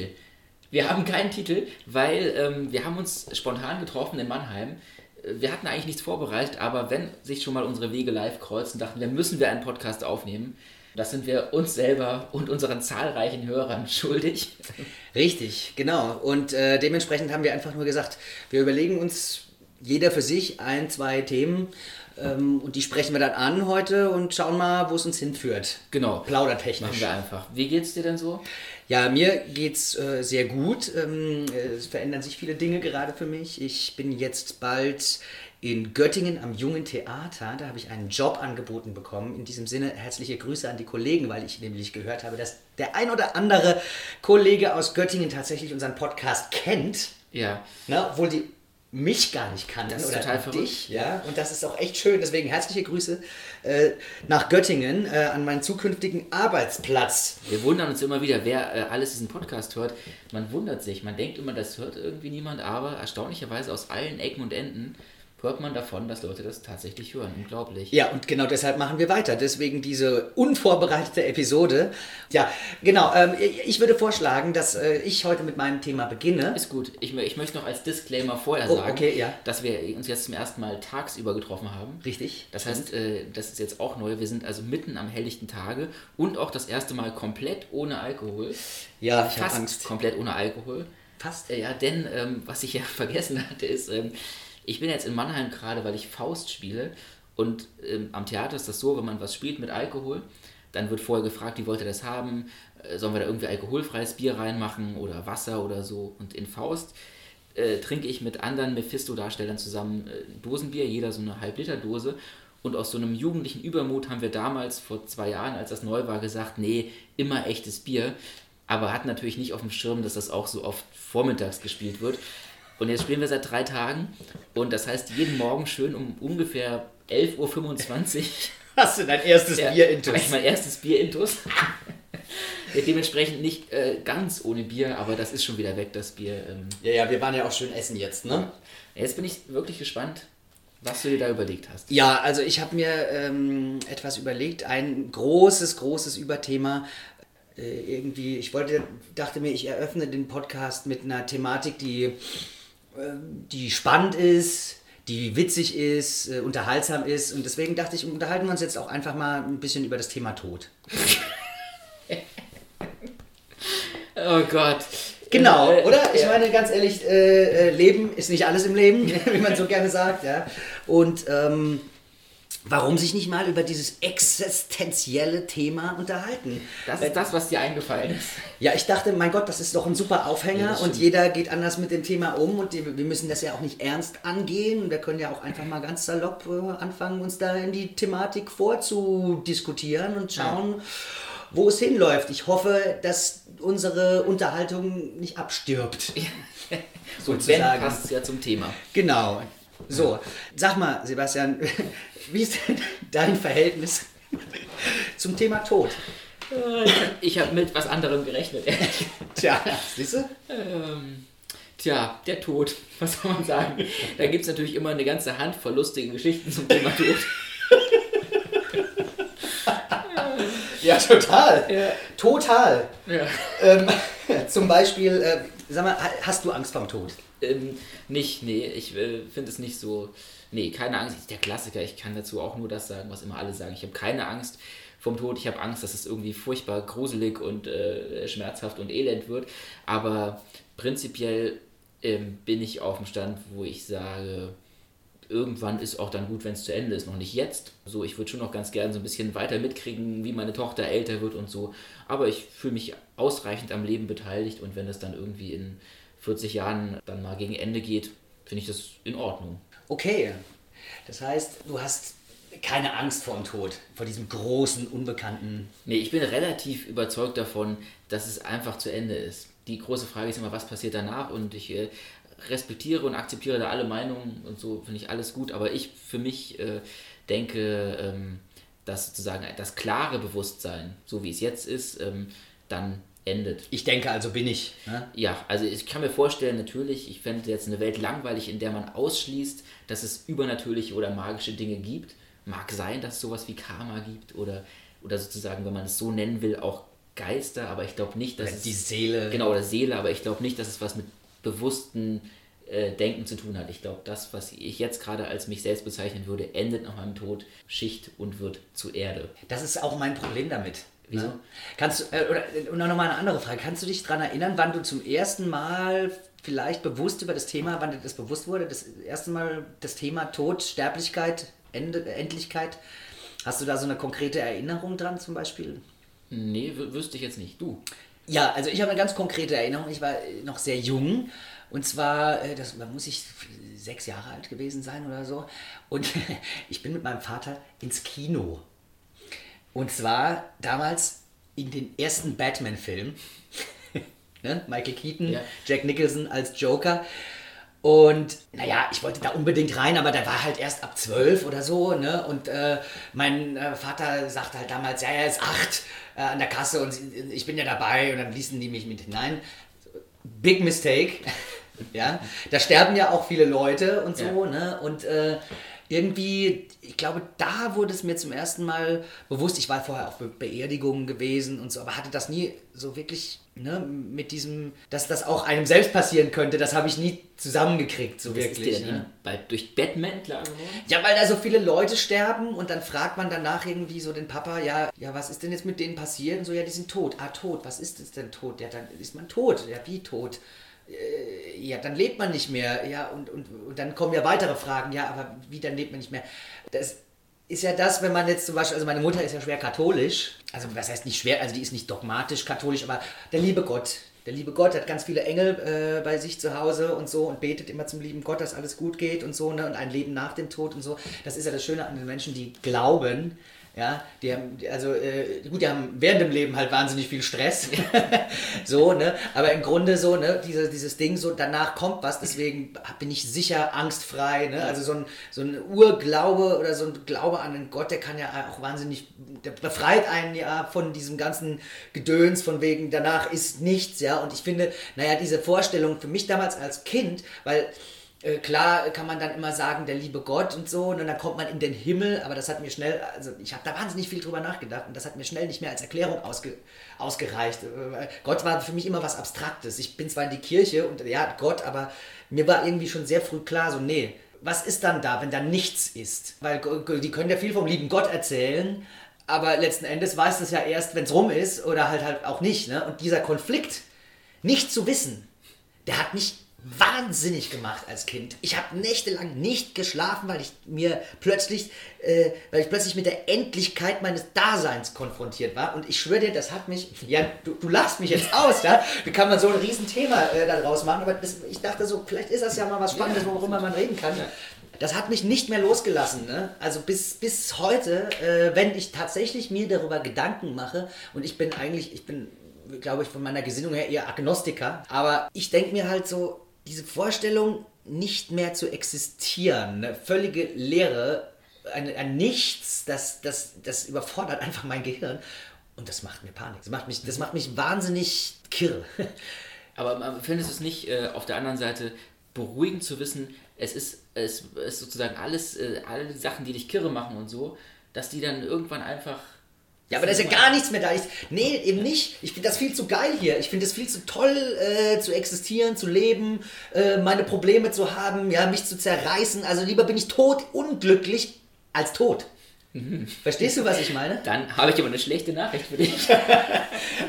Titel. Wir haben keinen Titel, weil ähm, wir haben uns spontan getroffen in Mannheim. Äh, Wir hatten eigentlich nichts vorbereitet, aber wenn sich schon mal unsere Wege live kreuzen, dachten wir, müssen wir einen Podcast aufnehmen. Das sind wir uns selber und unseren zahlreichen Hörern schuldig. Richtig, genau. Und äh, dementsprechend haben wir einfach nur gesagt, wir überlegen uns jeder für sich ein, zwei Themen ähm, und die sprechen wir dann an heute und schauen mal, wo es uns hinführt. Genau. Plaudertechnisch. Machen wir einfach. Wie geht's dir denn so? Ja, mir geht's äh, sehr gut. Ähm, äh, es verändern sich viele Dinge gerade für mich. Ich bin jetzt bald in Göttingen am Jungen Theater. Da habe ich einen Job angeboten bekommen. In diesem Sinne herzliche Grüße an die Kollegen, weil ich nämlich gehört habe, dass der ein oder andere Kollege aus Göttingen tatsächlich unseren Podcast kennt. Ja. Ne, obwohl die mich gar nicht kannten Das ist oder total verrückt. dich, ja. Und das ist auch echt schön. Deswegen herzliche Grüße äh, nach Göttingen äh, an meinen zukünftigen Arbeitsplatz. Wir wundern uns immer wieder, wer äh, alles diesen Podcast hört. Man wundert sich, man denkt immer, das hört irgendwie niemand, aber erstaunlicherweise aus allen Ecken und Enden hört man davon, dass Leute das tatsächlich hören. Unglaublich. Ja, und genau deshalb machen wir weiter. Deswegen diese unvorbereitete Episode. Ja, genau. Ähm, ich würde vorschlagen, dass äh, ich heute mit meinem Thema beginne. Ist gut. Ich, ich möchte noch als Disclaimer vorher Oh, sagen, okay, ja. dass wir uns jetzt zum ersten Mal tagsüber getroffen haben. Richtig. Das heißt, äh, das ist jetzt auch neu. Wir sind also mitten am helllichten Tage und auch das erste Mal komplett ohne Alkohol. Ja, ich habe Angst. komplett ohne Alkohol. Fast. Äh, Ja, denn ähm, was ich ja vergessen hatte, ist, ähm, ich bin jetzt in Mannheim gerade, weil ich Faust spiele. Und ähm, am Theater ist das so, wenn man was spielt mit Alkohol, dann wird vorher gefragt, wie wollt ihr das haben? Äh, sollen wir da irgendwie alkoholfreies Bier reinmachen oder Wasser oder so? Und in Faust äh, trinke ich mit anderen Mephisto-Darstellern zusammen äh, Dosenbier, jeder so eine Halb-Liter-Dose. Und aus so einem jugendlichen Übermut haben wir damals vor zwei Jahren, als das neu war, gesagt, nee, immer echtes Bier. Aber hatten natürlich nicht auf dem Schirm, dass das auch so oft vormittags gespielt wird. Und jetzt spielen wir seit drei Tagen. Und das heißt, jeden Morgen schön um ungefähr 11.25 Uhr Hast du dein erstes ja, Bier intus? ich mein erstes Bier intus. Ja, Dementsprechend nicht äh, ganz ohne Bier, aber das ist schon wieder weg, das Bier. Ähm. Ja, ja, wir waren ja auch schön essen jetzt, ne? Jetzt bin ich wirklich gespannt, was du dir da überlegt hast. Ja, also ich habe mir ähm, etwas überlegt, ein großes, großes Überthema. Äh, irgendwie, ich wollte, dachte mir, ich eröffne den Podcast mit einer Thematik, die, die spannend ist, die witzig ist, äh, unterhaltsam ist. Und deswegen dachte ich, unterhalten wir uns jetzt auch einfach mal ein bisschen über das Thema Tod. Oh Gott. Genau, Äh, oder? Ich meine, ganz ehrlich, äh, äh, Leben ist nicht alles im Leben, wie man so gerne sagt, ja. Und ähm, warum sich nicht mal über dieses existenzielle Thema unterhalten? Das ist das, was dir eingefallen ist. Ja, ich dachte, mein Gott, das ist doch ein super Aufhänger Ja, und jeder geht anders mit dem Thema um und wir müssen das ja auch nicht ernst angehen. Wir können ja auch einfach mal ganz salopp äh, anfangen, uns da in die Thematik vorzudiskutieren und schauen, wo es hinläuft. Ich hoffe, dass unsere Unterhaltung nicht abstirbt. So, wenn Sozusagen. passt es ja zum Thema. Genau. So, sag mal, Sebastian, wie ist denn dein Verhältnis zum Thema Tod? Ich habe mit was anderem gerechnet. Tja, siehst du? ähm, tja, der Tod. Was soll man sagen? Da gibt es natürlich immer eine ganze Handvoll lustigen Geschichten zum Thema Tod. Ja, total. Ja. Total. Ja. Ähm, zum Beispiel, äh, sag mal, ha- hast du Angst vorm Tod? Ähm, nicht, nee, ich äh, finde es nicht so. Nee, keine Angst. Der Klassiker, ich kann dazu auch nur das sagen, was immer alle sagen. Ich habe keine Angst vom Tod. Ich habe Angst, dass es irgendwie furchtbar gruselig und äh, schmerzhaft und elend wird. Aber prinzipiell ähm, bin ich auf dem Stand, wo ich sage, irgendwann ist auch dann gut, wenn es zu Ende ist. Noch nicht jetzt. So, ich würde schon noch ganz gerne so ein bisschen weiter mitkriegen, wie meine Tochter älter wird und so. Aber ich fühle mich ausreichend am Leben beteiligt und wenn es dann irgendwie in 40 Jahren dann mal gegen Ende geht, finde ich das in Ordnung. Okay. Das heißt, du hast keine Angst vor dem Tod, vor diesem großen, unbekannten. Nee, ich bin relativ überzeugt davon, dass es einfach zu Ende ist. Die große Frage ist immer, was passiert danach? Und ich äh, respektiere und akzeptiere da alle Meinungen und so finde ich alles gut. Aber ich für mich äh, denke, ähm, dass sozusagen das klare Bewusstsein, so wie es jetzt ist, ähm, dann endet. Ich denke, also bin ich. Ne? Ja, also ich kann mir vorstellen, natürlich, ich fände jetzt eine Welt langweilig, in der man ausschließt, dass es übernatürliche oder magische Dinge gibt. Mag sein, dass es sowas wie Karma gibt oder, oder sozusagen, wenn man es so nennen will, auch Geister, aber ich glaube nicht, dass Oder es. die Seele. Genau, oder Seele, aber ich glaube nicht, dass es was mit bewussten äh, Denken zu tun hat. Ich glaube, das, was ich jetzt gerade als mich selbst bezeichnen würde, endet nach meinem Tod Schicht und wird zu Erde. Das ist auch mein Problem damit. Wieso? Ne? Kannst du, äh, oder und noch mal eine andere Frage. Kannst du dich daran erinnern, wann du zum ersten Mal vielleicht bewusst über das Thema, wann dir das bewusst wurde, das erste Mal das Thema Tod, Sterblichkeit, Ende, Endlichkeit? Hast du da so eine konkrete Erinnerung dran zum Beispiel? Nee, wü- wüsste ich jetzt nicht. Du. Ja, also ich habe eine ganz konkrete Erinnerung. Ich war äh, noch sehr jung und zwar, äh, das, da muss ich sechs Jahre alt gewesen sein oder so. Und ich bin mit meinem Vater ins Kino. Und zwar damals in den ersten Batman-Film. ne? Michael Keaton, Ja. Jack Nicholson als Joker. Und naja, ich wollte da unbedingt rein, aber der war halt erst ab zwölf oder so. Ne? Und äh, mein äh, Vater sagte halt damals, ja, er ist acht äh, an der Kasse und ich bin ja dabei. Und dann ließen die mich mit hinein. Big Mistake. ja, da sterben ja auch viele Leute und so. Ja. Ne? Und äh, irgendwie, ich glaube, da wurde es mir zum ersten Mal bewusst. Ich war vorher auf Be Beerdigungen gewesen und so, aber hatte das nie so wirklich ne, mit diesem, dass das auch einem selbst passieren könnte. Das habe ich nie zusammengekriegt, so Das wirklich. ist ne? bei, durch Batman klar? Ja, weil da so viele Leute sterben und dann fragt man danach irgendwie so den Papa, ja, ja, was ist denn jetzt mit denen passiert? Und so, ja, die sind tot. Ah, tot, was ist es denn tot? Ja, dann ist man tot. Ja, wie tot? Äh, Ja, dann lebt man nicht mehr. Ja, und, und, und dann kommen ja weitere Fragen. Ja, aber wie, dann lebt man nicht mehr? Das ist ja das, wenn man jetzt zum Beispiel, also meine Mutter ist ja schwer katholisch. Also, was heißt nicht schwer? Also, die ist nicht dogmatisch katholisch, aber der liebe Gott. Der liebe Gott hat ganz viele Engel äh, bei sich zu Hause und so und betet immer zum lieben Gott, dass alles gut geht und so ne? und ein Leben nach dem Tod und so. Das ist ja das Schöne an den Menschen, die glauben. Ja, die haben, also äh, gut, die haben während dem Leben halt wahnsinnig viel Stress. so, ne? Aber im Grunde so, ne, diese, dieses Ding, so danach kommt was, deswegen bin ich sicher angstfrei. Ne? Also so ein, so ein Urglaube oder so ein Glaube an einen Gott, der kann ja auch wahnsinnig, der befreit einen ja von diesem ganzen Gedöns, von wegen danach ist nichts, ja. Und ich finde, naja, diese Vorstellung für mich damals als Kind, weil äh, klar kann man dann immer sagen, der liebe Gott und so, und dann kommt man in den Himmel, aber das hat mir schnell, also ich habe da wahnsinnig viel drüber nachgedacht und das hat mir schnell nicht mehr als Erklärung ausge, ausgereicht. Äh, Gott war für mich immer was Abstraktes. Ich bin zwar in die Kirche und ja, Gott, aber mir war irgendwie schon sehr früh klar, so, nee, was ist dann da, wenn da nichts ist? Weil die können ja viel vom lieben Gott erzählen, aber letzten Endes weiß das ja erst, wenn es rum ist oder halt halt auch nicht. Ne? Und dieser Konflikt, nicht zu wissen, der hat mich wahnsinnig gemacht als Kind. Ich habe nächtelang nicht geschlafen, weil ich mir plötzlich, äh, weil ich plötzlich mit der Endlichkeit meines Daseins konfrontiert war. Und ich schwöre dir, das hat mich, ja, du, du lachst mich jetzt aus, ja? Wie kann man so ein Riesenthema äh, daraus machen? Aber das, ich dachte so, vielleicht ist das ja mal was Spannendes, worüber man reden kann. Das hat mich nicht mehr losgelassen. Ne? Also bis, bis heute, äh, wenn ich tatsächlich mir darüber Gedanken mache, und ich bin eigentlich, ich bin, glaube ich, von meiner Gesinnung her eher Agnostiker, aber ich denke mir halt so, diese Vorstellung, nicht mehr zu existieren, eine völlige Leere, ein, ein Nichts, das, das, das überfordert einfach mein Gehirn. Und das macht mir Panik. Das macht mich, das macht mich wahnsinnig kirr. Aber man findest du es nicht äh, auf der anderen Seite beruhigend zu wissen, es ist, es ist sozusagen alles, äh, alle Sachen, die dich kirre machen und so, dass die dann irgendwann einfach. Ja, aber da ist ja gar nichts mehr da. Ich, nee, eben nicht. Ich finde das viel zu geil hier. Ich finde es viel zu toll, äh, zu existieren, zu leben, äh, meine Probleme zu haben, ja, mich zu zerreißen. Also lieber bin ich tot, unglücklich, als tot. Verstehst du, was ich meine? Dann habe ich aber eine schlechte Nachricht für dich.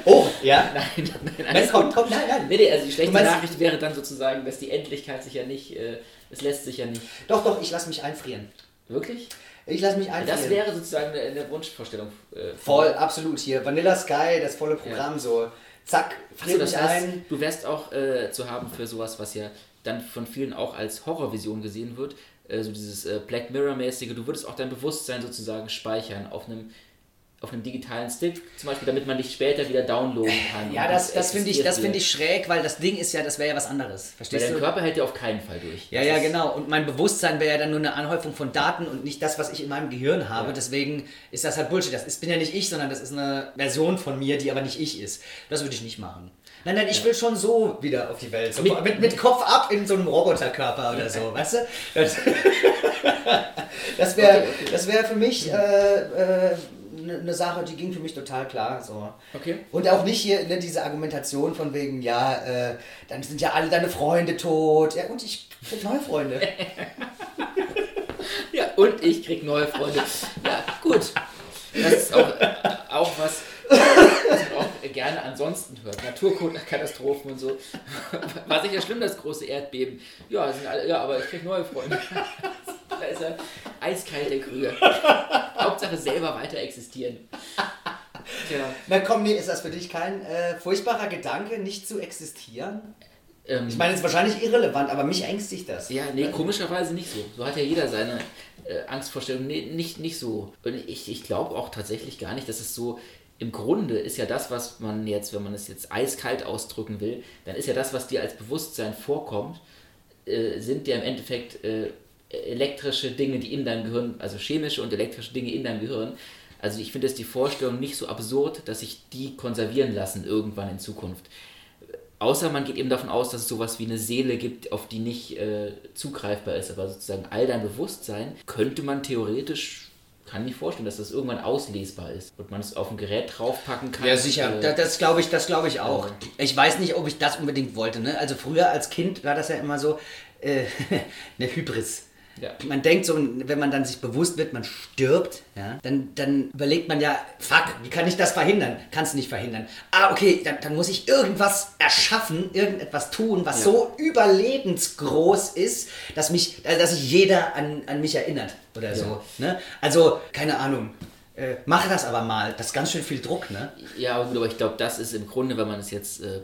Oh, ja. Nein, nein, Nein, alles komm, gut. komm, nein, nein. Nee, nee, also die schlechte meinst- Nachricht wäre dann sozusagen, dass die Endlichkeit sich ja nicht, äh, es lässt sich ja nicht. Doch, doch, ich lasse mich einfrieren. Wirklich? Ich lasse mich einfrieren. Das wäre sozusagen eine, eine Wunschvorstellung. Äh, Voll, absolut hier. Vanilla Sky, das volle Programm so. Zack, friert das mich heißt, ein. du wärst auch äh, zu haben für sowas, was ja dann von vielen auch als Horrorvision gesehen wird, äh, so dieses äh, Black Mirror-mäßige, du würdest auch dein Bewusstsein sozusagen speichern auf einem auf einem digitalen Stick, zum Beispiel, damit man dich später wieder downloaden kann. Ja, Und das, das finde ich, das wieder. ich schräg, weil das Ding ist ja, das wäre ja was anderes. Weil Verstehst dein du? Körper hält ja auf keinen Fall durch. Ja, Das ja, genau. Und mein Bewusstsein wäre ja dann nur eine Anhäufung von Daten und nicht das, was ich in meinem Gehirn habe. Ja. Deswegen ist das halt Bullshit. Das ist, bin ja nicht ich, sondern das ist eine Version von mir, die aber nicht ich ist. Das würde ich nicht machen. Nein, nein, ich will schon so wieder auf die Welt. So Mit- mit, mit, Kopf ab in so einem Roboterkörper oder so, weißt du? Das, das wäre das wär für mich äh, äh, eine ne Sache, die ging für mich total klar. So. Okay. Und auch nicht hier ne, diese Argumentation von wegen, ja, äh, dann sind ja alle deine Freunde tot. Ja, und ich krieg neue Freunde. Ja, und ich krieg neue Freunde. Ja, gut. Das ist auch, auch was, gerne ansonsten hört. Naturkatastrophen und so. War sicher schlimm, das große Erdbeben. Ja, alle, ja aber ich krieg neue Freunde. Da ist er eiskalt, der Krüger. Hauptsache selber weiter existieren. Tja, Na komm, nee, ist das für dich kein äh, furchtbarer Gedanke, nicht zu existieren? ähm, Ich meine, es ist wahrscheinlich irrelevant, aber mich ängstigt das. Ja, nee, komischerweise nicht so. So hat ja jeder seine äh, Angstvorstellung. Nee, nicht, nicht so. Und ich, ich glaube auch tatsächlich gar nicht, dass es so. Im Grunde ist ja das, was man jetzt, wenn man es jetzt eiskalt ausdrücken will, dann ist ja das, was dir als Bewusstsein vorkommt, äh, sind ja im Endeffekt äh, elektrische Dinge, die in deinem Gehirn, also chemische und elektrische Dinge in deinem Gehirn. Also ich finde es die Vorstellung nicht so absurd, dass sich die konservieren lassen irgendwann in Zukunft. Außer man geht eben davon aus, dass es sowas wie eine Seele gibt, auf die nicht äh, zugreifbar ist. Aber sozusagen all dein Bewusstsein könnte man theoretisch, kann mir vorstellen, dass das irgendwann auslesbar ist. Und man es auf ein Gerät draufpacken kann. Ja, sicher. Äh, Da- Das glaube ich, das glaube ich auch. Ich weiß nicht, ob ich das unbedingt wollte. Ne? Also früher als Kind war das ja immer so äh, eine Hybris. Ja. Man denkt so, wenn man dann sich bewusst wird, man stirbt, ja, dann, dann überlegt man ja, fuck, wie kann ich das verhindern? Kannst du nicht verhindern. Ah, okay, dann, dann muss ich irgendwas erschaffen, irgendetwas tun, was Ja. so überlebensgroß ist, dass mich, also dass sich jeder an, an mich erinnert oder so. Ne? Also, keine Ahnung. Äh, mach das aber mal. Das ist ganz schön viel Druck, ne? Ja, aber gut, aber ich glaube, das ist im Grunde, wenn man es jetzt äh,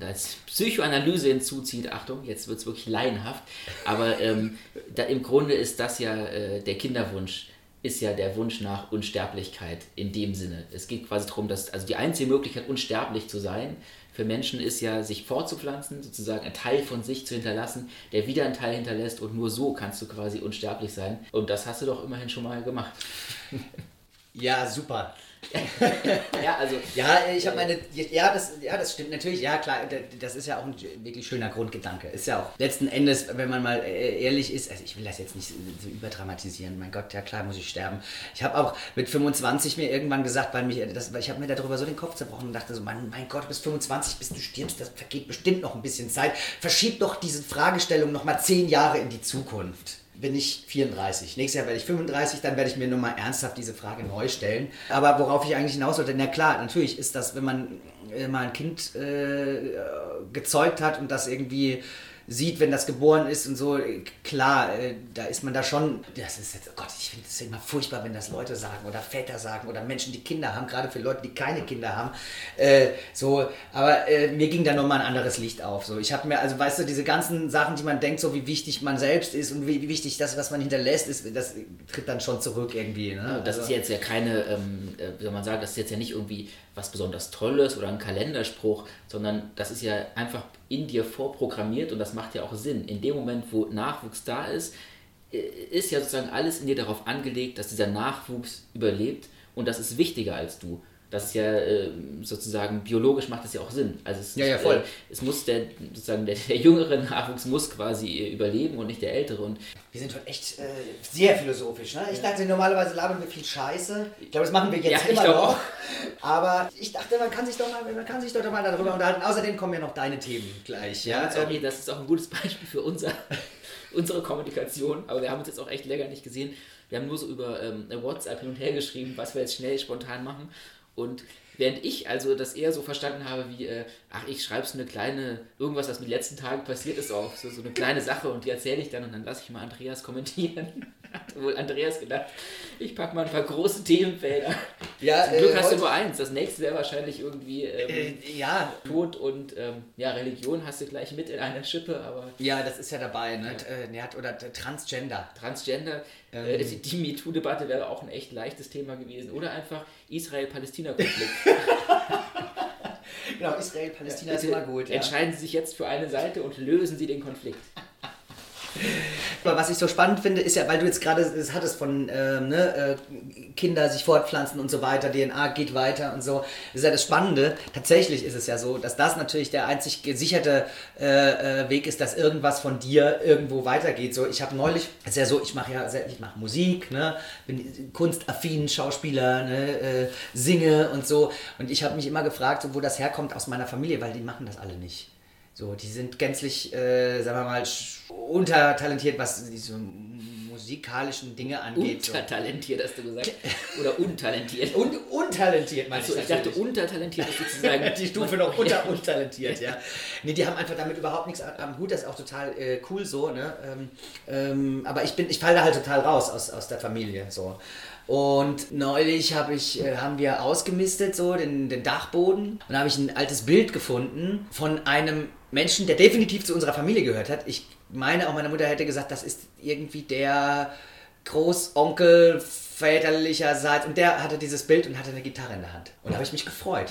als Psychoanalyse hinzuzieht, Achtung, jetzt wird es wirklich laienhaft, aber ähm, da, im Grunde ist das ja äh, der Kinderwunsch, ist ja der Wunsch nach Unsterblichkeit in dem Sinne. Es geht quasi darum, dass, also die einzige Möglichkeit, unsterblich zu sein, für Menschen ist ja, sich fortzupflanzen, sozusagen einen Teil von sich zu hinterlassen, der wieder einen Teil hinterlässt und nur so kannst du quasi unsterblich sein. Und das hast du doch immerhin schon mal gemacht. Ja, super. Ja, also Ja, ich habe meine. Ja das, ja, das stimmt natürlich. Ja, klar, das ist ja auch ein wirklich schöner Grundgedanke. Ist ja auch letzten Endes, wenn man mal äh, ehrlich ist, also ich will das jetzt nicht so überdramatisieren. Mein Gott, ja klar, muss ich sterben. Ich habe auch mit 25 mir irgendwann gesagt, weil mich, das, weil ich habe mir darüber so den Kopf zerbrochen und dachte so, mein, mein Gott, bis 25, bis du stirbst, das vergeht bestimmt noch ein bisschen Zeit. Verschieb doch diese Fragestellung noch mal zehn Jahre in die Zukunft bin ich 34. Nächstes Jahr werde ich 35, dann werde ich mir nochmal ernsthaft diese Frage neu stellen. Aber worauf ich eigentlich hinaus wollte, na klar, natürlich ist das, wenn man äh, mal ein Kind äh, gezeugt hat und das irgendwie sieht, wenn das geboren ist und so, klar, äh, da ist man da schon, das ist jetzt, oh Gott, ich finde es immer furchtbar, wenn das Leute sagen oder Väter sagen oder Menschen, die Kinder haben, gerade für Leute, die keine Kinder haben, äh, so, aber äh, mir ging da nochmal ein anderes Licht auf, so, ich habe mir, also weißt du, diese ganzen Sachen, die man denkt, so wie wichtig man selbst ist und wie, wie wichtig das, was man hinterlässt, ist, das tritt dann schon zurück irgendwie, ne? Das Also- ist jetzt ja keine, ähm, äh, wie soll man sagen, das ist jetzt ja nicht irgendwie was besonders Tolles oder ein Kalenderspruch, sondern das ist ja einfach in dir vorprogrammiert und das macht ja auch Sinn. In dem Moment, wo Nachwuchs da ist, äh, ist ja sozusagen alles in dir darauf angelegt, dass dieser Nachwuchs überlebt und das ist wichtiger als du. Das ist ja äh, sozusagen biologisch macht das ja auch Sinn. Also es, Ja, ja, voll. Äh, es muss der sozusagen der, der jüngere Nachwuchs muss quasi äh, überleben und nicht der ältere und Wir sind heute echt äh, sehr philosophisch. Ne? Ich dachte, normalerweise labern wir viel Scheiße. Ich glaube, das machen wir jetzt Ja, immer noch. auch. Aber ich dachte, man kann sich doch mal, man kann sich doch mal darüber unterhalten. Außerdem kommen ja noch deine Themen gleich. Ja, Ja, ähm, sorry, das ist auch ein gutes Beispiel für unser, unsere Kommunikation, aber wir haben uns jetzt auch echt länger nicht gesehen. Wir haben nur so über ähm, WhatsApp hin und her geschrieben, was wir jetzt schnell spontan machen. Und während ich also das eher so verstanden habe wie, äh, ach, ich schreibe so eine kleine, irgendwas, was mit den letzten Tagen passiert ist, auf, so, so eine kleine Sache und die erzähle ich dann und dann lasse ich mal Andreas kommentieren. Hat wohl Andreas gedacht, ich packe mal ein paar große Themenfelder. Ja, Zum Glück äh, hast du nur eins. Das nächste wäre wahrscheinlich irgendwie ähm, Äh, ja, Tod und ähm, ja, Religion hast du gleich mit in einer Schippe, aber ja, das ist ja dabei, ne? Äh, ne, hat- Oder Transgender. Transgender, Ähm. äh, die, MeToo-Debatte wäre auch ein echt leichtes Thema gewesen. Oder einfach Israel-Palästina-Konflikt. Genau, Israel, Palästina ist Bitte immer gut. Ja. Entscheiden Sie sich jetzt für eine Seite und lösen Sie den Konflikt. Was ich so spannend finde, ist ja, weil du jetzt gerade es hattest von ähm, ne, äh, Kinder sich fortpflanzen und so weiter, DNA geht weiter und so. Das ist ja das Spannende. Tatsächlich ist es ja so, dass das natürlich der einzig gesicherte äh, äh, Weg ist, dass irgendwas von dir irgendwo weitergeht. So, ich habe neulich, ist ja so, ich mache ja, ich mache Musik, ne, bin kunstaffin, Schauspieler, ne, äh, singe und so. Und ich habe mich immer gefragt, so, wo das herkommt aus meiner Familie, weil die machen das alle nicht. So, die sind gänzlich, äh, sagen wir mal, sch- untertalentiert, was diese musikalischen Dinge angeht. So. Untertalentiert hast du gesagt. Oder untalentiert. Und untalentiert, meine Also ich ich dachte, natürlich. untertalentiert ist sozusagen die Stufe noch unter untalentiert, ja. Nee, die haben einfach damit überhaupt nichts am- am Hut, das ist auch total äh, cool so, ne? Ähm, ähm, aber ich bin, ich falle da halt total raus aus, aus der Familie, so. Und neulich hab ich, äh, haben wir ausgemistet, so den, den Dachboden. Und da habe ich ein altes Bild gefunden von einem Menschen, der definitiv zu unserer Familie gehört hat. Ich meine, auch meine Mutter hätte gesagt, das ist irgendwie der Großonkel väterlicherseits. Und der hatte dieses Bild und hatte eine Gitarre in der Hand. Und da habe ich mich gefreut.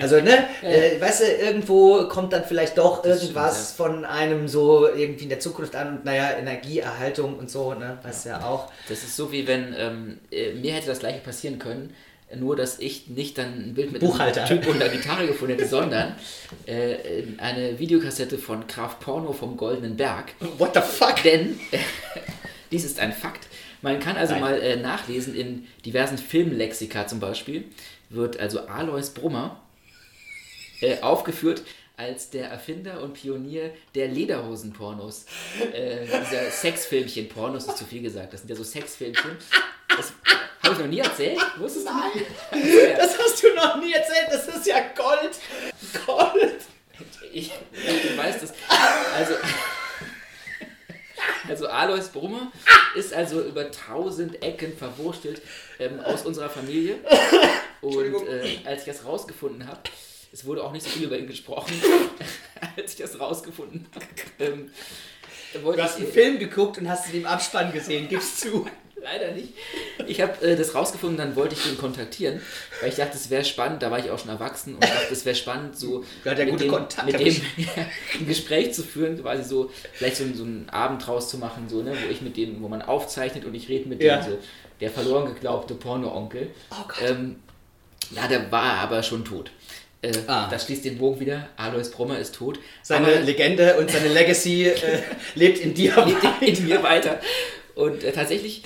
Also, ne, äh, weißt du, irgendwo kommt dann vielleicht doch Das irgendwas von einem so irgendwie in der Zukunft an und naja, Energieerhaltung und so, ne, weißt du ja auch. Das ist so wie wenn, ähm, äh, mir hätte das gleiche passieren können, nur dass ich nicht dann ein Bild mit Buchhalter. einem Typ und einer Gitarre gefunden hätte, sondern äh, eine Videokassette von Kraft Porno vom Goldenen Berg. What the fuck? Denn äh, dies ist ein Fakt. Man kann also Nein. mal äh, nachlesen in diversen Filmlexika zum Beispiel, wird also Alois Brummer äh, aufgeführt als der Erfinder und Pionier der Lederhosen-Pornos. Äh, dieser Sexfilmchen, Pornos ist zu viel gesagt, das sind ja so Sexfilmchen. Das habe ich noch nie erzählt, wusstest du? Nein. Das hast du noch nie erzählt, das ist ja Gold. Gold. Ich, du weißt es. Also, also Alois Brummer ist also über tausend Ecken verwurstelt ähm, aus unserer Familie. Und äh, als ich das rausgefunden habe, es wurde auch nicht so viel über ihn gesprochen, als ich das rausgefunden habe. Ähm, Du hast ich- einen Film geguckt und hast ihn im Abspann gesehen, gib's zu. Leider nicht. Ich habe äh, das rausgefunden, dann wollte ich den kontaktieren, weil ich dachte, es wäre spannend, da war ich auch schon erwachsen und dachte, es wäre spannend, so Ja, mit, dem, mit dem ich. ein Gespräch zu führen, quasi so, vielleicht so, so einen Abend draus zu machen, so, ne, wo ich mit dem, wo man aufzeichnet und ich rede mit Ja. dem, so, der verloren geglaubte Porno-Onkel. Oh Gott. Ähm, ja, der war aber schon tot. Äh, Ah. Das schließt den Bogen wieder. Alois Brummer ist tot. Seine aber- Legende und seine Legacy äh, lebt in dir. lebt in mir weiter. Und äh, tatsächlich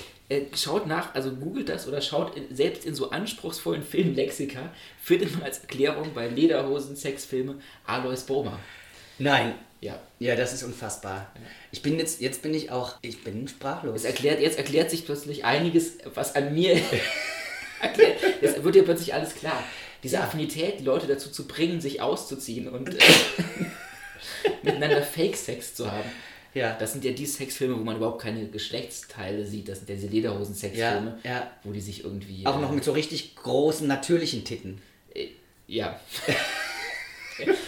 schaut nach, also googelt das oder schaut in, selbst in so anspruchsvollen Filmlexika, findet man als Erklärung bei Lederhosen, Sexfilme Alois Brummer. Nein. Ja. Ja, das ist unfassbar. Ich bin jetzt, jetzt bin ich auch, ich bin sprachlos. Es erklärt, jetzt erklärt sich plötzlich einiges, was an mir erklärt. Jetzt wird dir plötzlich alles klar. Diese Affinität, die Leute dazu zu bringen, sich auszuziehen und äh, miteinander Fake-Sex zu haben. Ja. Das sind ja die Sexfilme, wo man überhaupt keine Geschlechtsteile sieht. Das sind ja diese Lederhosen-Sexfilme, Ja, ja. wo die sich irgendwie. Auch äh, noch mit so richtig großen, natürlichen Titten. äh, Ja.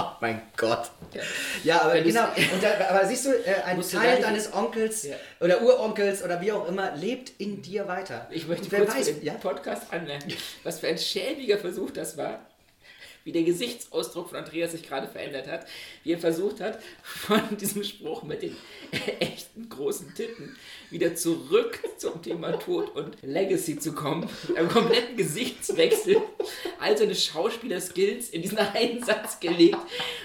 Oh mein Gott. Ja. Ja, aber genau. Da, aber siehst du, äh, ein Teil deines Onkels Ja. oder Uronkels oder wie auch immer lebt in dir weiter. Ich möchte Und wer kurz weiß, den ja? Podcast anmerken, was für ein schäbiger Versuch das war, wie der Gesichtsausdruck von Andreas sich gerade verändert hat, wie er versucht hat, von diesem Spruch mit den echten großen Titten wieder zurück zum Thema Tod und Legacy zu kommen, mit einem kompletten Gesichtswechsel, all seine Schauspieler-Skills in diesen einen Satz gelegt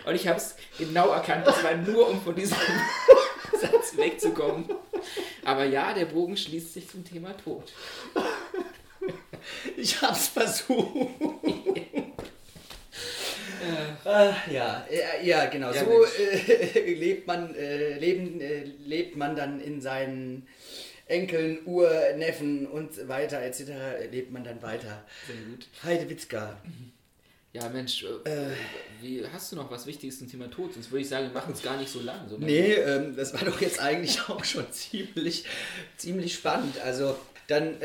und ich habe es genau erkannt, das war nur, um von diesem Satz wegzukommen. Aber ja, der Bogen schließt sich zum Thema Tod. Ich hab's versucht. Äh, ja, äh, ja, genau. Ja, so äh, lebt man, äh, leben, äh, lebt man dann in seinen Enkeln, Urneffen und so weiter etc. lebt man dann weiter. Sehr gut. Heidewitzka. Ja, Mensch, wie, hast du noch was Wichtiges zum Thema Tod? Sonst würde ich sagen, wir machen es gar nicht so lang. sondern- Nee, ähm, das war doch jetzt eigentlich auch schon ziemlich, ziemlich spannend. Also dann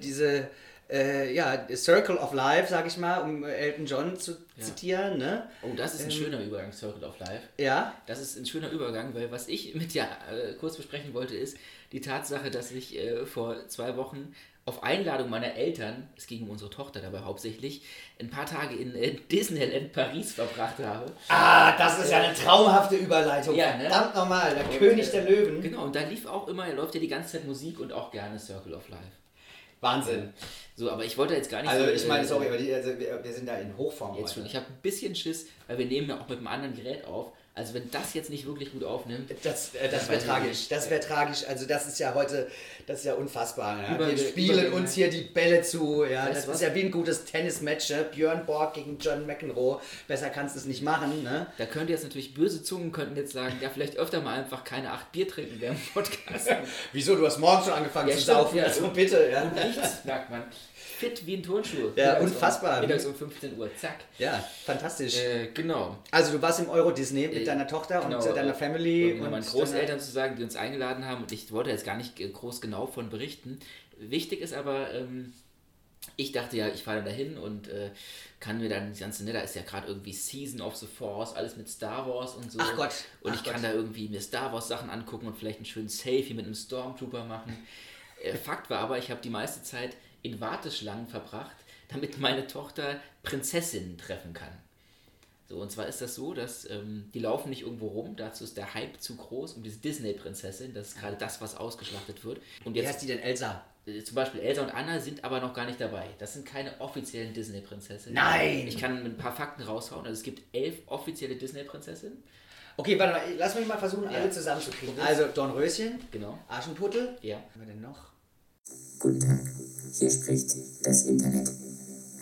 diese, äh, ja, Circle of Life, sag ich mal, um Elton John zu Ja. zitieren, ne? Oh, das ist ein Ähm, schöner Übergang, Circle of Life. Ja, Das ist ein schöner Übergang, weil was ich mit dir äh, kurz besprechen wollte, ist die Tatsache, dass ich äh, vor zwei Wochen auf Einladung meiner Eltern, es ging um unsere Tochter dabei hauptsächlich, ein paar Tage in äh, Disneyland Paris verbracht habe. Ah, das ist ja eine traumhafte Überleitung. Ja, ne? Verdammt nochmal, der Und, König äh, der Löwen. Genau, und da lief auch immer, läuft ja die ganze Zeit Musik und auch gerne Circle of Life. Wahnsinn. So, aber ich wollte jetzt gar nicht Also so, ich meine, äh, sorry, aber die, also wir, wir sind da in Hochform Jetzt heute. schon. Ich habe ein bisschen Schiss, weil wir nehmen ja auch mit einem anderen Gerät auf. Also wenn das jetzt nicht wirklich gut aufnimmt, Das, äh, das wäre tragisch. Das wäre tragisch. Also das ist ja heute, das ist ja unfassbar. Ja? Über- Wir spielen über- uns hier die Bälle zu. Ja? Das du ist was? ja wie ein gutes Tennismatch. Ne? Björn Borg gegen John McEnroe. Besser kannst du es nicht machen. Ne? da könnt ihr jetzt natürlich böse Zungen könnten jetzt sagen, ja vielleicht öfter mal einfach keine acht Bier trinken während dem Podcast. Wieso? Du hast morgens schon angefangen Ja, zu stimmt, saufen. ja. Also bitte. Ja, Und nichts, merkt man. Fit wie ein Turnschuh. Ja, Mittags unfassbar. Um, mittags um 15 Uhr, zack. ja fantastisch. Äh, genau. Also du warst im Euro Disney mit Äh, deiner Tochter genau, und äh, deiner äh, Family. Um und meinen Großeltern zu sagen, die uns eingeladen haben und ich wollte jetzt gar nicht äh, groß genau von berichten. Wichtig ist aber, ähm, ich dachte ja, ich fahre dann dahin und äh, kann mir dann das ganze, ne, da ist ja gerade irgendwie Season of the Force, alles mit Star Wars und so. Ach Gott, Und ach ich kann Gott. da irgendwie mir Star Wars Sachen angucken und vielleicht einen schönen Selfie mit einem Stormtrooper machen. Äh, Fakt war aber, ich habe die meiste Zeit in Warteschlangen verbracht, damit meine Tochter Prinzessinnen treffen kann. So, und zwar ist das so, dass ähm, die laufen nicht irgendwo rum, dazu ist der Hype zu groß um diese Disney-Prinzessin, das ist gerade das, was ausgeschlachtet wird. Und Wie jetzt heißt die denn Elsa? äh, zum Beispiel Elsa und Anna sind aber noch gar nicht dabei. Das sind keine offiziellen Disney-Prinzessinnen. Nein! Ich kann ein paar Fakten raushauen. Also es gibt elf offizielle Disney-Prinzessinnen. Okay, warte mal, lass mich mal versuchen, Ja. alle zusammenzukriegen. Also Dornröschen, Genau. Aschenputtel. Ja. Was haben wir denn noch? Guten Tag, hier spricht das Internet.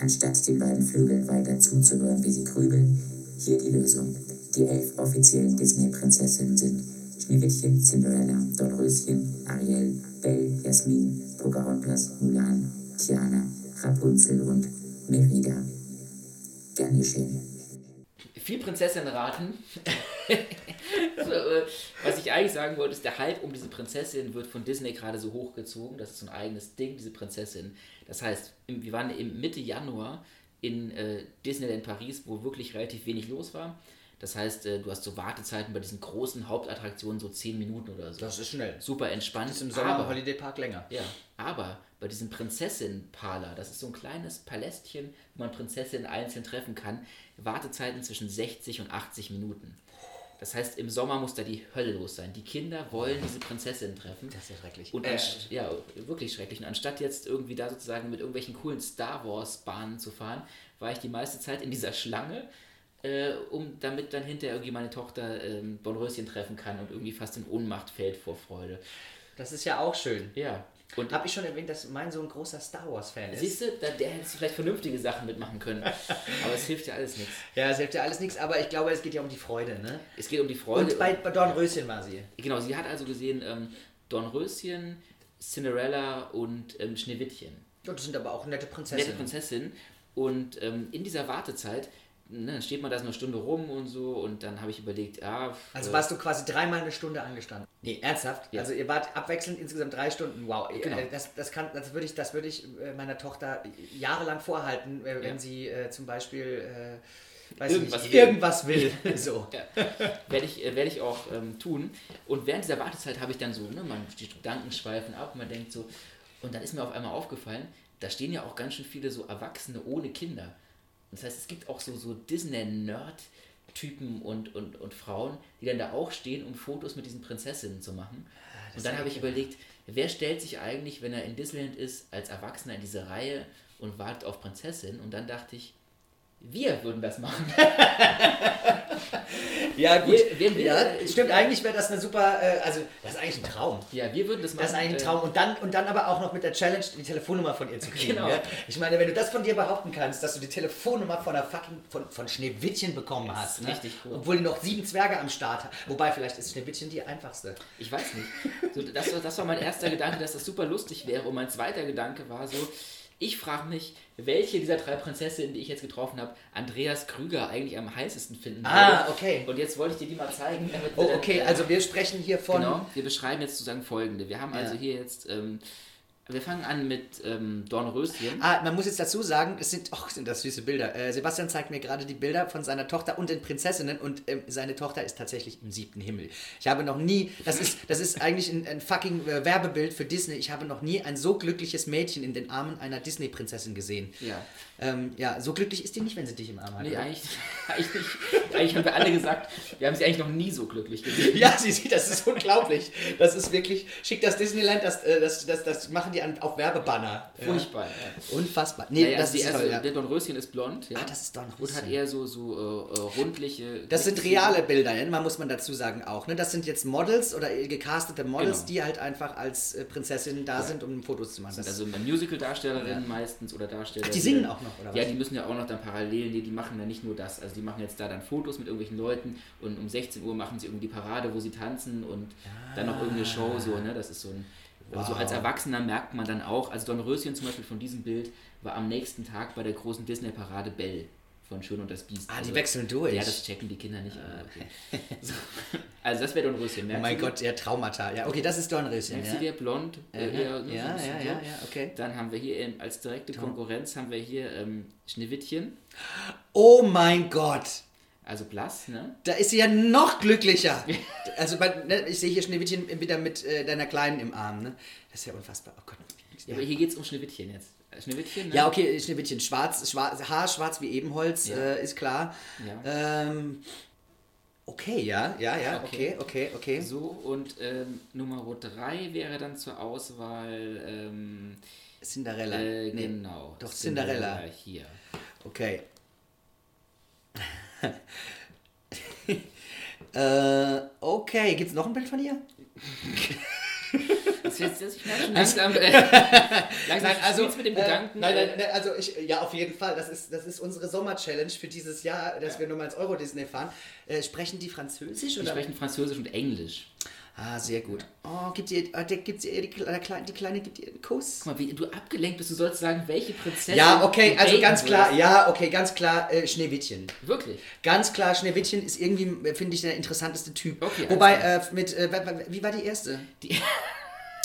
Anstatt den beiden Vögeln weiter zuzuhören, wie sie grübeln, hier die Lösung. Die elf offiziellen Disney-Prinzessinnen sind Schneewittchen, Cinderella, Dornröschen, Ariel, Belle, Jasmin, Pocahontas, Mulan, Tiana, Rapunzel und Merida. Gern geschehen. Viel Prinzessin raten. so, äh, was ich eigentlich sagen wollte, ist, der Hype um diese Prinzessin wird von Disney gerade so hochgezogen. Das ist so ein eigenes Ding, diese Prinzessin. Das heißt, wir waren im Mitte Januar in äh, Disneyland Paris, wo wirklich relativ wenig los war. Das heißt, äh, du hast so Wartezeiten bei diesen großen Hauptattraktionen, so 10 Minuten oder so. Das ist schnell. Super entspannt. Ist im Sommer aber, im Holiday Park länger. ja, aber bei diesem Prinzessin-Parler, das ist so ein kleines Palästchen, wo man Prinzessinnen einzeln treffen kann, Wartezeiten zwischen 60 und 80 Minuten. Das heißt, im Sommer muss da die Hölle los sein. Die Kinder wollen diese Prinzessinnen treffen. Das ist ja schrecklich. Und Äh, ja, wirklich schrecklich. Und anstatt jetzt irgendwie da sozusagen mit irgendwelchen coolen Star Wars-Bahnen zu fahren, war ich die meiste Zeit in dieser Schlange, äh, um damit dann hinterher irgendwie meine Tochter ähm, Bonröschen treffen kann und irgendwie fast in Ohnmacht fällt vor Freude. Das ist ja auch schön. Ja. Und Habe ich schon erwähnt, dass mein Sohn großer Star Wars-Fan ist? Siehst du, da, der hätte vielleicht vernünftige Sachen mitmachen können. Aber es hilft ja alles nichts. Ja, es hilft ja alles nichts, aber ich glaube, es geht ja um die Freude, ne? Es geht um die Freude. Und bei, bei Dornröschen war sie. genau, sie hat also gesehen ähm, Dornröschen, Cinderella und ähm, Schneewittchen. Und das sind aber auch nette Prinzessinnen. Nette Prinzessin. Und ähm, in dieser Wartezeit, ne, dann steht man da so eine Stunde rum und so und dann habe ich überlegt, ah, Also äh, warst du quasi dreimal eine Stunde angestanden. Nee, ernsthaft? Ja. Also ihr wart abwechselnd insgesamt drei Stunden. Wow. Genau. Äh, Das, das, kann, das würde ich, das würde ich äh, meiner Tochter jahrelang vorhalten, wenn Ja. sie äh, zum Beispiel äh, weiß Irgendwas ich will. nicht, irgendwas will. so. Ja, werde ich, werde ich auch ähm, tun. Und während dieser Wartezeit habe ich dann so, ne, man, die Gedanken schweifen ab, man denkt so, und dann ist mir auf einmal aufgefallen, da stehen ja auch ganz schön viele so Erwachsene ohne Kinder. Das heißt, es gibt auch so, so Disney-Nerd-Typen und, und, und Frauen, die dann da auch stehen, um Fotos mit diesen Prinzessinnen zu machen. und dann habe ich überlegt, wer stellt sich eigentlich, wenn er in Disneyland ist, als Erwachsener in diese Reihe und wartet auf Prinzessin? Und dann dachte ich, Wir würden das machen. Ja, gut. Wir- wir- wir- ja, stimmt, eigentlich wäre das eine super, äh, also das ist eigentlich ein Traum. Ja, wir würden das machen. Das ist eigentlich ein äh, Traum. Und dann, und dann aber auch noch mit der Challenge, die Telefonnummer von ihr zu kriegen. Genau. Ja? Ich meine, wenn du das von dir behaupten kannst, dass du die Telefonnummer von der fucking, von, von Schneewittchen bekommen hast. Ne? richtig cool. Obwohl die noch sieben Zwerge am Start hat. Wobei, vielleicht ist Schneewittchen die einfachste. Ich weiß nicht. So, das, war, das war mein erster Gedanke, dass das super lustig wäre. Und mein zweiter Gedanke war so, ich frage mich, welche dieser drei Prinzessinnen, die ich jetzt getroffen habe, Andreas Krüger eigentlich am heißesten finden würde. Ah, okay. Und jetzt wollte ich dir die mal zeigen. Damit Oh, dann, okay, äh, also wir sprechen hier von. Genau, wir beschreiben jetzt sozusagen folgende. Wir haben also Ja. hier jetzt, ähm, wir fangen an mit ähm, Dornröschen. Ah, man muss jetzt dazu sagen, es sind, ach, sind das süße Bilder. Äh, Sebastian zeigt mir gerade die Bilder von seiner Tochter und den Prinzessinnen und ähm, seine Tochter ist tatsächlich im siebten Himmel. Ich habe noch nie, das ist, das ist eigentlich ein, ein fucking äh, Werbebild für Disney. Ich habe noch nie ein so glückliches Mädchen in den Armen einer Disney-Prinzessin gesehen. Ja. Ähm, ja, so glücklich ist die nicht, wenn sie dich im Arm hat. Nee, oder? eigentlich, eigentlich nicht. Eigentlich haben wir alle gesagt, wir haben sie eigentlich noch nie so glücklich gesehen. Ja, sie sieht, das ist unglaublich. Das ist wirklich, schick das Disneyland, das, äh, das, das, das machen die an, auf Werbebanner. Furchtbar. Ja. Unfassbar. Nee, Naja, das also ist erste, toll, ja. Der Dornröschen ist blond. Ja. Ah, das ist Dornröschen. Und hat eher so, so äh, äh, rundliche. Das sind reale Bilder, ne? man muss man dazu sagen auch. Ne? Das sind jetzt Models oder gecastete Models, Genau. die halt einfach als äh, Prinzessinnen da sind, um Fotos zu machen. Das, Also Musical-Darstellerinnen meistens oder Darsteller. Ach, die singen auch noch, oder was? Ja, die müssen ja auch noch dann parallel, nee, die machen ja nicht nur das. Also die machen jetzt da dann Fotos mit irgendwelchen Leuten und um 16 Uhr machen sie irgendwie die Parade, wo sie tanzen und dann noch irgendeine Show, so, ne? Das ist so ein. So als Erwachsener merkt man dann auch, also Don Röschen zum Beispiel von diesem Bild war am nächsten Tag bei der großen Disney-Parade Belle von Schön und das Biest. Ah, die Also- wechseln durch. Ja, das checken die Kinder nicht. aber okay. so. Also das wäre Don Röschen. oh Merkst mein du Gott, ja, Traumata. Ja, okay, das ist Dornröschen. Merkst Ja? du dir blond? Äh, Ja, ne, ja, ja, so. ja, ja, okay. Dann haben wir hier ähm, als direkte Konkurrenz haben wir hier ähm, Schneewittchen, Oh mein Gott. also blass, ne? Da ist sie ja noch glücklicher. Also bei, ne, ich sehe hier Schneewittchen wieder mit äh, deiner Kleinen im Arm. Ne? Das ist ja unfassbar. Oh Gott. Ja, aber hier geht es um Schneewittchen jetzt. Schneewittchen, ne? Ja, okay, Schneewittchen. Schwarz, schwarz, Haar schwarz wie Ebenholz, Ja. äh, ist klar. Ja. Ähm, okay, ja, ja, ja, okay, okay, okay. So, und ähm, Nummer 3 wäre dann zur Auswahl, ähm, Cinderella. äh, Nee, genau. Doch, Cinderella. Hier. Okay. äh, okay, gibt's noch ein Bild von ihr? Das ist jetzt, das, ich merke schon langsam, äh, langsam also spielst mit dem äh, Gedanken. Nein, nein, äh, nein, also ich, ja, auf jeden Fall. Das ist, das ist unsere Sommer-Challenge für dieses Jahr, dass wir nochmal ins Euro-Disney fahren. Äh, sprechen die Französisch? Die Oder? sprechen Französisch und Englisch. Ah, sehr gut. Oh, gibt ihr, äh, gibt ihr die, Kle- Kleine, die Kleine gibt ihr einen Kuss? Guck mal, wie du abgelenkt bist, du sollst sagen, welche Prinzessin. Ja, okay, also ganz klar, ja, okay, ganz klar, äh, Schneewittchen. Wirklich. Ganz klar, Schneewittchen ist irgendwie, äh, finde ich, der interessanteste Typ. Okay, Wobei, äh, mit, äh, wie war die erste? Die,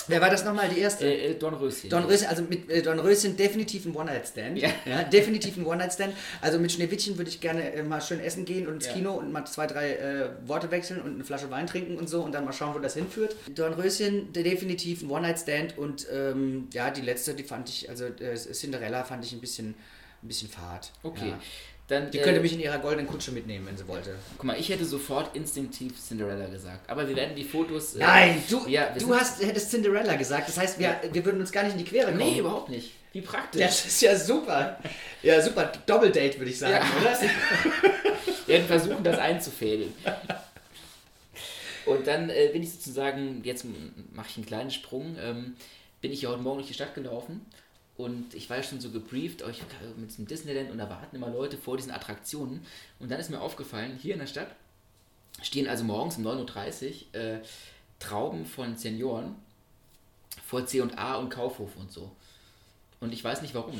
Wer war das nochmal, die erste? äh, äh, Dornröschen. Dornröschen, also mit äh, Dornröschen definitiv ein One-Night-Stand. Ja. definitiv ein One-Night-Stand. Also mit Schneewittchen würde ich gerne äh, mal schön essen gehen und ins Ja. Kino und mal zwei, drei äh, Worte wechseln und eine Flasche Wein trinken und so und dann mal schauen, wo das hinführt. Dornröschen, de- definitiv ein One-Night-Stand und ähm, ja, die letzte, die fand ich, also äh, Cinderella fand ich ein bisschen, ein bisschen fad. Okay. Ja. Dann, Die äh, könnte mich in ihrer goldenen Kutsche mitnehmen, wenn sie wollte. Guck mal, ich hätte sofort instinktiv Cinderella gesagt. Aber wir werden die Fotos. äh, Nein, du, ja, du hast, hättest Cinderella gesagt. Das heißt, wir, wir würden uns gar nicht in die Quere kommen. Nee, überhaupt nicht. Wie praktisch. Das ist ja super. Ja, super. Doppeldate, würde ich sagen, Ja. oder? Wir werden versuchen, das einzufädeln. Und dann äh, bin ich sozusagen, jetzt mache ich einen kleinen Sprung, ähm, bin ich ja heute Morgen durch die Stadt gelaufen und ich war ja schon so gebrieft, oh, ich war mit diesem Disneyland und da warten immer Leute vor diesen Attraktionen. Und dann ist mir aufgefallen, hier in der Stadt stehen also morgens um 9.30 Uhr äh, Trauben von Senioren vor C&A und Kaufhof und so. Und ich weiß nicht warum.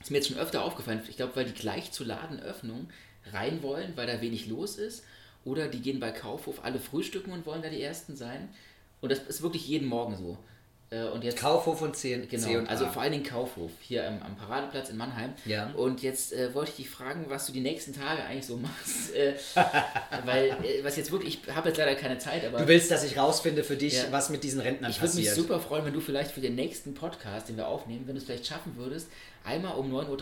Ist mir jetzt schon öfter aufgefallen. Ich glaube, weil die gleich zur Ladenöffnung rein wollen, weil da wenig los ist. Oder die gehen bei Kaufhof alle frühstücken und wollen da die Ersten sein. Und das ist wirklich jeden Morgen so. Äh, Und jetzt Kaufhof und C, Genau, C und also vor allen Dingen Kaufhof, hier am, am Paradeplatz in Mannheim. Ja. Und jetzt äh, wollte ich dich fragen, was du die nächsten Tage eigentlich so machst. Äh, weil, äh, was jetzt wirklich, ich habe jetzt leider keine Zeit, aber Du willst, dass ich rausfinde für dich, Ja. was mit diesen Rentnern ich würde mich passiert. super freuen, wenn du vielleicht für den nächsten Podcast, den wir aufnehmen, wenn du es vielleicht schaffen würdest, einmal um 9.30 Uhr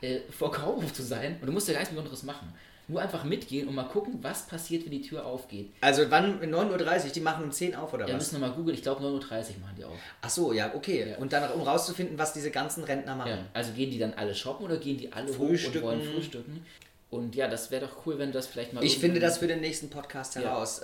äh, vor Kaufhof zu sein. Und du musst ja gar nichts Besonderes machen. Nur einfach mitgehen und mal gucken, was passiert, wenn die Tür aufgeht. Also wann? 9.30 Uhr, die machen um 10 auf oder Ja, was? müssen wir mal googeln. Ich glaube 9.30 Uhr machen die auf. Ach so, ja, okay. Und dann, um rauszufinden, was diese ganzen Rentner machen. Ja, also gehen die dann alle shoppen oder gehen die alle hoch und wollen frühstücken? Und ja, das wäre doch cool, wenn du das vielleicht mal Ich finde das für den nächsten Podcast Ja. heraus.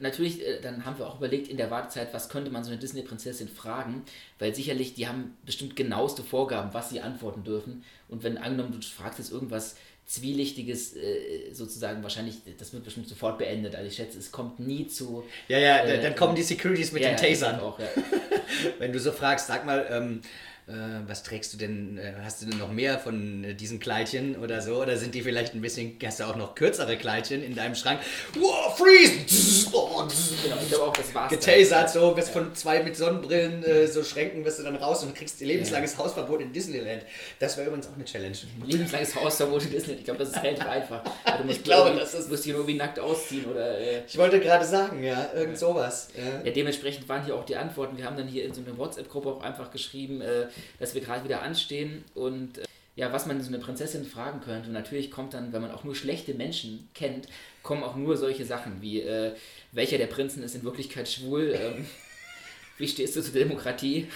Natürlich, äh, dann haben wir auch überlegt in der Wartezeit, was könnte man so eine Disney-Prinzessin fragen, weil sicherlich, die haben bestimmt genaueste Vorgaben, was sie antworten dürfen. Und wenn angenommen, du fragst jetzt irgendwas Zwielichtiges, äh, sozusagen wahrscheinlich, das wird bestimmt sofort beendet. Also ich schätze, es kommt nie zu... Ja, ja, Äh, dann kommen die Securities mit ja, den Tasern. Auch, ja. Wenn du so fragst, sag mal, ähm, äh, was trägst du denn, äh, hast du denn noch mehr von äh, diesen Kleidchen oder so? Oder sind die vielleicht ein bisschen, hast du auch noch kürzere Kleidchen in deinem Schrank? Wow, freeze! Oh, Genau, ich glaube auch, das war's. Getasert, so, wirst von zwei mit Sonnenbrillen, äh, so Schränken, wirst du dann raus und kriegst lebenslanges Hausverbot in Disneyland. Das wäre übrigens auch eine Challenge. Lebenslanges Hausverbot in Disney. Ich glaube, das ist relativ einfach. Weil Du musst Ich glaube, das ist- Du musst dich irgendwie nackt ausziehen oder... Äh, Ich wollte gerade sagen, ja, irgend sowas. Ja. Ja, dementsprechend waren hier auch die Antworten. Wir haben dann hier in so einer WhatsApp-Gruppe auch einfach geschrieben, äh, dass wir gerade wieder anstehen und äh, ja, was man so eine Prinzessin fragen könnte. Und natürlich kommt dann, wenn man auch nur schlechte Menschen kennt, kommen auch nur solche Sachen wie, äh, welcher der Prinzen ist in Wirklichkeit schwul? Ähm, wie stehst du zur Demokratie?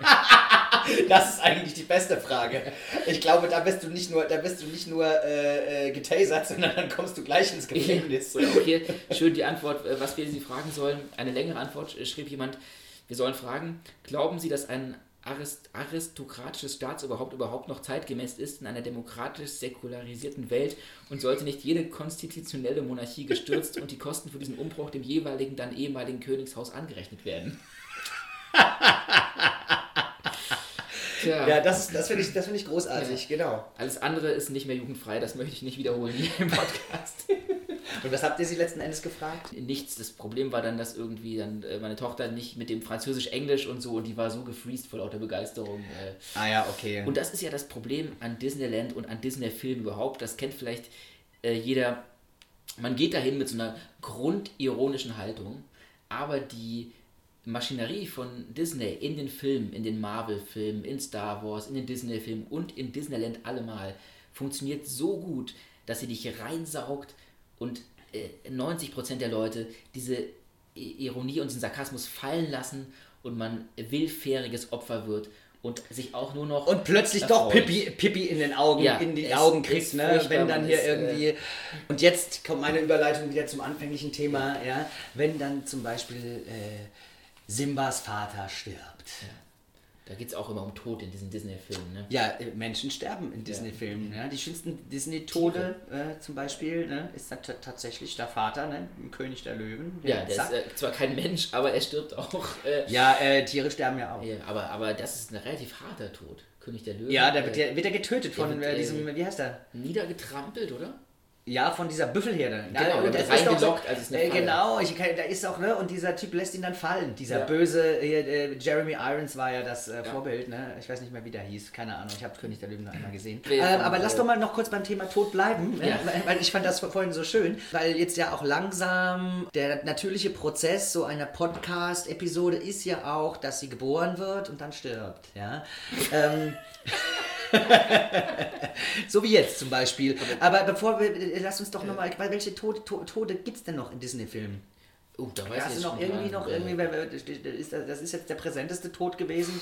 Das ist eigentlich die beste Frage. Ich glaube, da bist du nicht nur, da bist du nicht nur äh, äh, getasert, sondern dann kommst du gleich ins Gefängnis. Oder auch hier schön die Antwort, äh, was wir Sie fragen sollen. Eine längere Antwort schrieb jemand, wir sollen fragen, glauben Sie, dass ein arist aristokratisches Staatsoberhaupt überhaupt noch zeitgemäß ist in einer demokratisch säkularisierten Welt und sollte nicht jede konstitutionelle Monarchie gestürzt und die Kosten für diesen Umbruch dem jeweiligen dann ehemaligen Königshaus angerechnet werden? Tja, Ja, das, das finde ich, das find ich großartig, genau. alles andere ist nicht mehr jugendfrei, das möchte ich nicht wiederholen hier im Podcast. Und was habt ihr sie letzten Endes gefragt? nichts. Das Problem war dann, dass irgendwie dann äh, meine Tochter nicht mit dem Französisch-Englisch und so und die war so gefreezed vor lauter Begeisterung. Äh. Ah ja, okay. Und das ist ja das Problem an Disneyland und an Disney-Filmen überhaupt. Das kennt vielleicht äh, jeder. Man geht dahin mit so einer grundironischen Haltung, aber die Maschinerie von Disney in den Filmen, in den Marvel-Filmen, in Star Wars, in den Disney-Filmen und in Disneyland allemal funktioniert so gut, dass sie dich reinsaugt und äh, 90% der Leute diese Ironie und den Sarkasmus fallen lassen und man willfähriges Opfer wird und sich auch nur noch Und plötzlich doch. Pipi, Pipi in den Augen, Ja, in die Augen kriegt, ne? Wenn dann hier ist, äh, irgendwie. Und jetzt kommt meine Überleitung wieder zum anfänglichen Thema, ja. Wenn dann zum Beispiel äh, Simbas Vater stirbt. Da geht es auch immer um Tod in diesen Disney-Filmen. Ne? Ja, äh, Menschen sterben in Disney-Filmen. Ja. Die schönsten Disney-Tode äh, zum Beispiel ne, ist t- tatsächlich der Vater, ne, König der Löwen. Ja, der zack. ist äh, zwar kein Mensch, aber er stirbt auch. Äh, ja äh, Tiere sterben ja auch. ja, aber, aber das ist ein relativ harter Tod. König der Löwen. Ja, da wird, äh, der, wird er getötet von wird, diesem, wie heißt er? niedergetrampelt, oder? Ja, von dieser Büffelherde. Ja, Genau, und der das ist doch so- also es ist eine äh. Genau, ich, da ist auch, ne, und dieser Typ lässt ihn dann fallen. Dieser Ja. böse, äh, Jeremy Irons war ja das äh, Ja. Vorbild, ne? Ich weiß nicht mehr, wie der hieß, keine Ahnung, ich habe König der Löwen noch einmal gesehen. Ähm, aber lass äh, doch mal noch kurz beim Thema Tod bleiben, ne? Ja. weil ich fand das vorhin so schön, weil jetzt ja auch langsam der natürliche Prozess so einer Podcast-Episode ist ja auch, dass sie geboren wird und dann stirbt, ja. ähm, so wie jetzt zum Beispiel. Aber bevor wir, äh, lass uns doch nochmal, weil welche Tode, To- Tode gibt es denn noch in Disney-Filmen? Oh, da weiß ich hast jetzt noch irgendwie noch nicht, irgendwie, das ist jetzt der präsenteste Tod gewesen.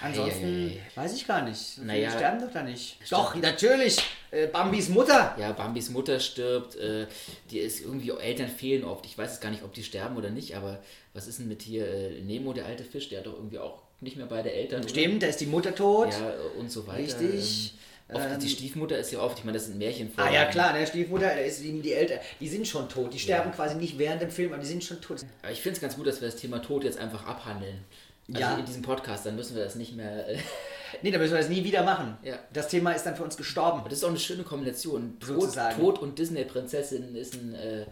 Ansonsten Eieiei. weiß ich gar nicht. Naja. sterben doch da nicht. Doch, natürlich. Äh, Bambis Mutter. Ja, Bambis Mutter stirbt, äh, die ist irgendwie, Eltern fehlen oft. Ich weiß jetzt gar nicht, ob die sterben oder nicht, aber was ist denn mit hier äh, Nemo, der alte Fisch, der hat doch irgendwie auch nicht mehr beide Eltern. oder? Stimmt, da ist die Mutter tot. Ja, und so weiter. Richtig. Ähm, oft, Ähm, die Stiefmutter ist ja oft, ich meine, das sind Märchen. Ah ja, klar, ne, Stiefmutter, da ist die, die Eltern, die sind schon tot. Die sterben quasi nicht während dem Film, aber die sind schon tot. Aber ich finde es ganz gut, dass wir das Thema Tod jetzt einfach abhandeln. Also Ja. in diesem Podcast, dann müssen wir das nicht mehr. Äh, Nee, da müssen wir das nie wieder machen. Ja. Das Thema ist dann für uns gestorben. aber das ist auch eine schöne Kombination. Tod, Sozusagen. Tod und Disney-Prinzessin ist ein. Äh,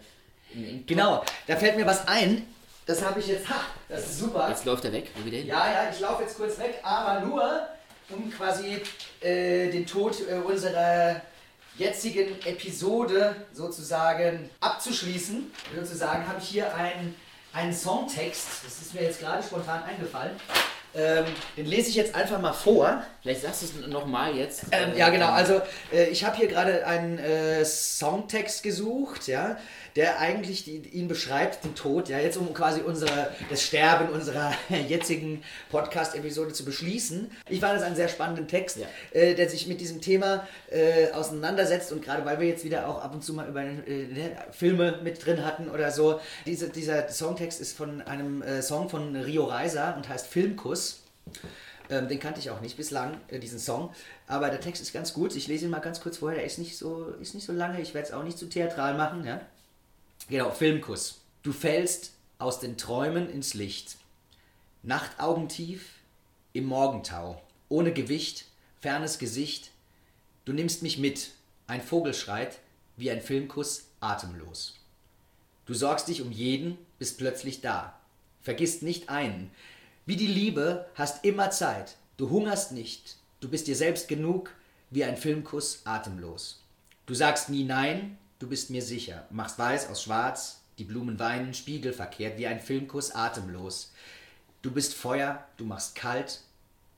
ein, ein Genau, da fällt mir was ein. Das habe ich jetzt. Ha, das ist super. Jetzt läuft er weg. Wo geht er hin? Ja, ja, ich laufe jetzt kurz weg, aber nur, um quasi äh, den Tod äh, unserer jetzigen Episode sozusagen abzuschließen. Sozusagen habe ich hier einen, einen Songtext, das ist mir jetzt gerade spontan eingefallen. Ähm, den lese ich jetzt einfach mal vor. Vielleicht sagst du es nochmal jetzt. Ähm, ja, genau. Also äh, ich habe hier gerade einen äh, Songtext gesucht, ja, der eigentlich die, ihn beschreibt, den Tod, ja, jetzt um quasi unsere, das Sterben unserer jetzigen Podcast-Episode zu beschließen. Ich fand das einen sehr spannenden Text, Ja. äh, der sich mit diesem Thema äh, auseinandersetzt und gerade weil wir jetzt wieder auch ab und zu mal über äh, ne, Filme mit drin hatten oder so. Diese, dieser Songtext ist von einem äh, Song von Rio Reiser und heißt Filmkuss. Ähm, den kannte ich auch nicht bislang, äh, diesen Song. Aber der Text ist ganz gut. Ich lese ihn mal ganz kurz vorher. Der ist nicht so, ist nicht so lange. Ich werde es auch nicht zu theatral machen. Ja? Genau, Filmkuss. Du fällst aus den Träumen ins Licht. Nachtaugentief im Morgentau. Ohne Gewicht, fernes Gesicht. Du nimmst mich mit. Ein Vogel schreit, wie ein Filmkuss, atemlos. Du sorgst dich um jeden, bist plötzlich da. Vergisst nicht einen. Wie die Liebe hast immer Zeit. Du hungerst nicht. Du bist dir selbst genug, wie ein Filmkuss atemlos. Du sagst nie nein, du bist mir sicher. Machst weiß aus schwarz, die Blumen weinen, spiegelverkehrt, wie ein Filmkuss atemlos. Du bist Feuer, du machst kalt,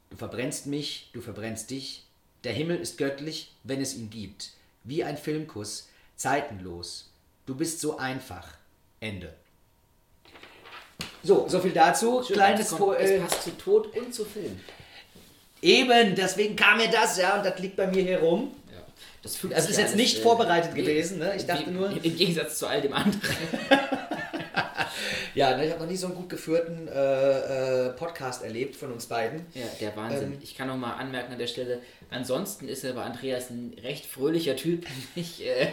du verbrennst mich, du verbrennst dich. Der Himmel ist göttlich, wenn es ihn gibt. Wie ein Filmkuss, zeitenlos. Du bist so einfach. Ende. So, so viel dazu. Schön, Kleines es, kommt, äh, es passt zu Tod und zu Film. Eben, deswegen kam mir das, ja, und das liegt bei mir hier rum. Das, Das sich ist jetzt nicht äh, vorbereitet nee, gewesen, ne? Ich dachte nur- Im Gegensatz zu all dem anderen. Ja, ne, ich habe noch nie so einen gut geführten äh, äh, Podcast erlebt von uns beiden. Ja, der Wahnsinn. Ähm. ich kann noch mal anmerken an der Stelle, ansonsten ist er bei Andreas ein recht fröhlicher Typ. Ich, äh,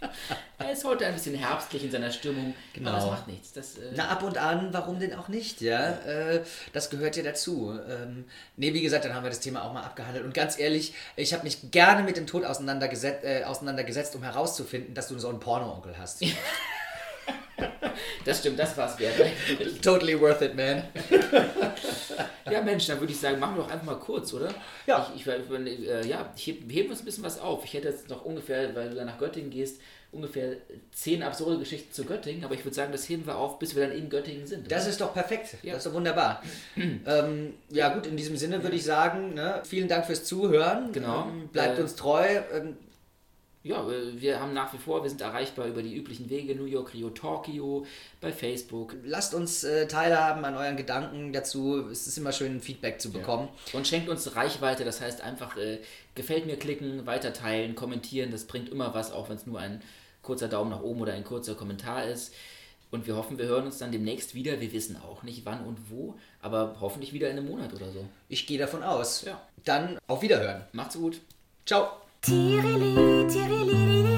er ist heute ein bisschen herbstlich in seiner Stimmung, Genau. aber das macht nichts. Das, äh, Na, ab und an, warum denn auch nicht, ja? Äh, das gehört ja dazu. Ähm, nee, wie gesagt, dann haben wir das Thema auch mal abgehandelt. Und ganz ehrlich, ich habe mich gerne mit dem Tod auseinandergesetzt, äh, auseinandergesetzt, um herauszufinden, dass du so einen Porno-Onkel hast. das stimmt, das war's wert. totally worth it, man. Ja, Mensch, dann würde ich sagen, machen wir doch einfach mal kurz, oder? Ja. Ich, ich, äh, ja, ich heb- heben uns ein bisschen was auf. Ich hätte jetzt noch ungefähr, weil du dann nach Göttingen gehst, ungefähr zehn absurde Geschichten zu Göttingen, aber ich würde sagen, das heben wir auf, bis wir dann in Göttingen sind. Das oder? ist doch perfekt. Ja. Das ist doch wunderbar. ähm, ja, gut, in diesem Sinne würde ich sagen, ne, vielen Dank fürs Zuhören. Genau. Ähm, bleibt Äh, uns treu. Ähm, Ja, äh, wir haben nach wie vor, wir sind erreichbar über die üblichen Wege, New York, Rio, Tokio, bei Facebook. lasst uns äh, teilhaben an euren Gedanken dazu. Es ist immer schön, Feedback zu bekommen. Und schenkt uns Reichweite, das heißt einfach äh, gefällt mir klicken, weiterteilen, kommentieren, das bringt immer was, auch wenn es nur ein kurzer Daumen nach oben oder ein kurzer Kommentar ist. Und wir hoffen, wir hören uns dann demnächst wieder. Wir wissen auch nicht wann und wo, aber hoffentlich wieder in einem Monat oder so. Ich gehe davon aus. Ja. Dann auf Wiederhören. Macht's gut. Ciao. Tirili, tirili,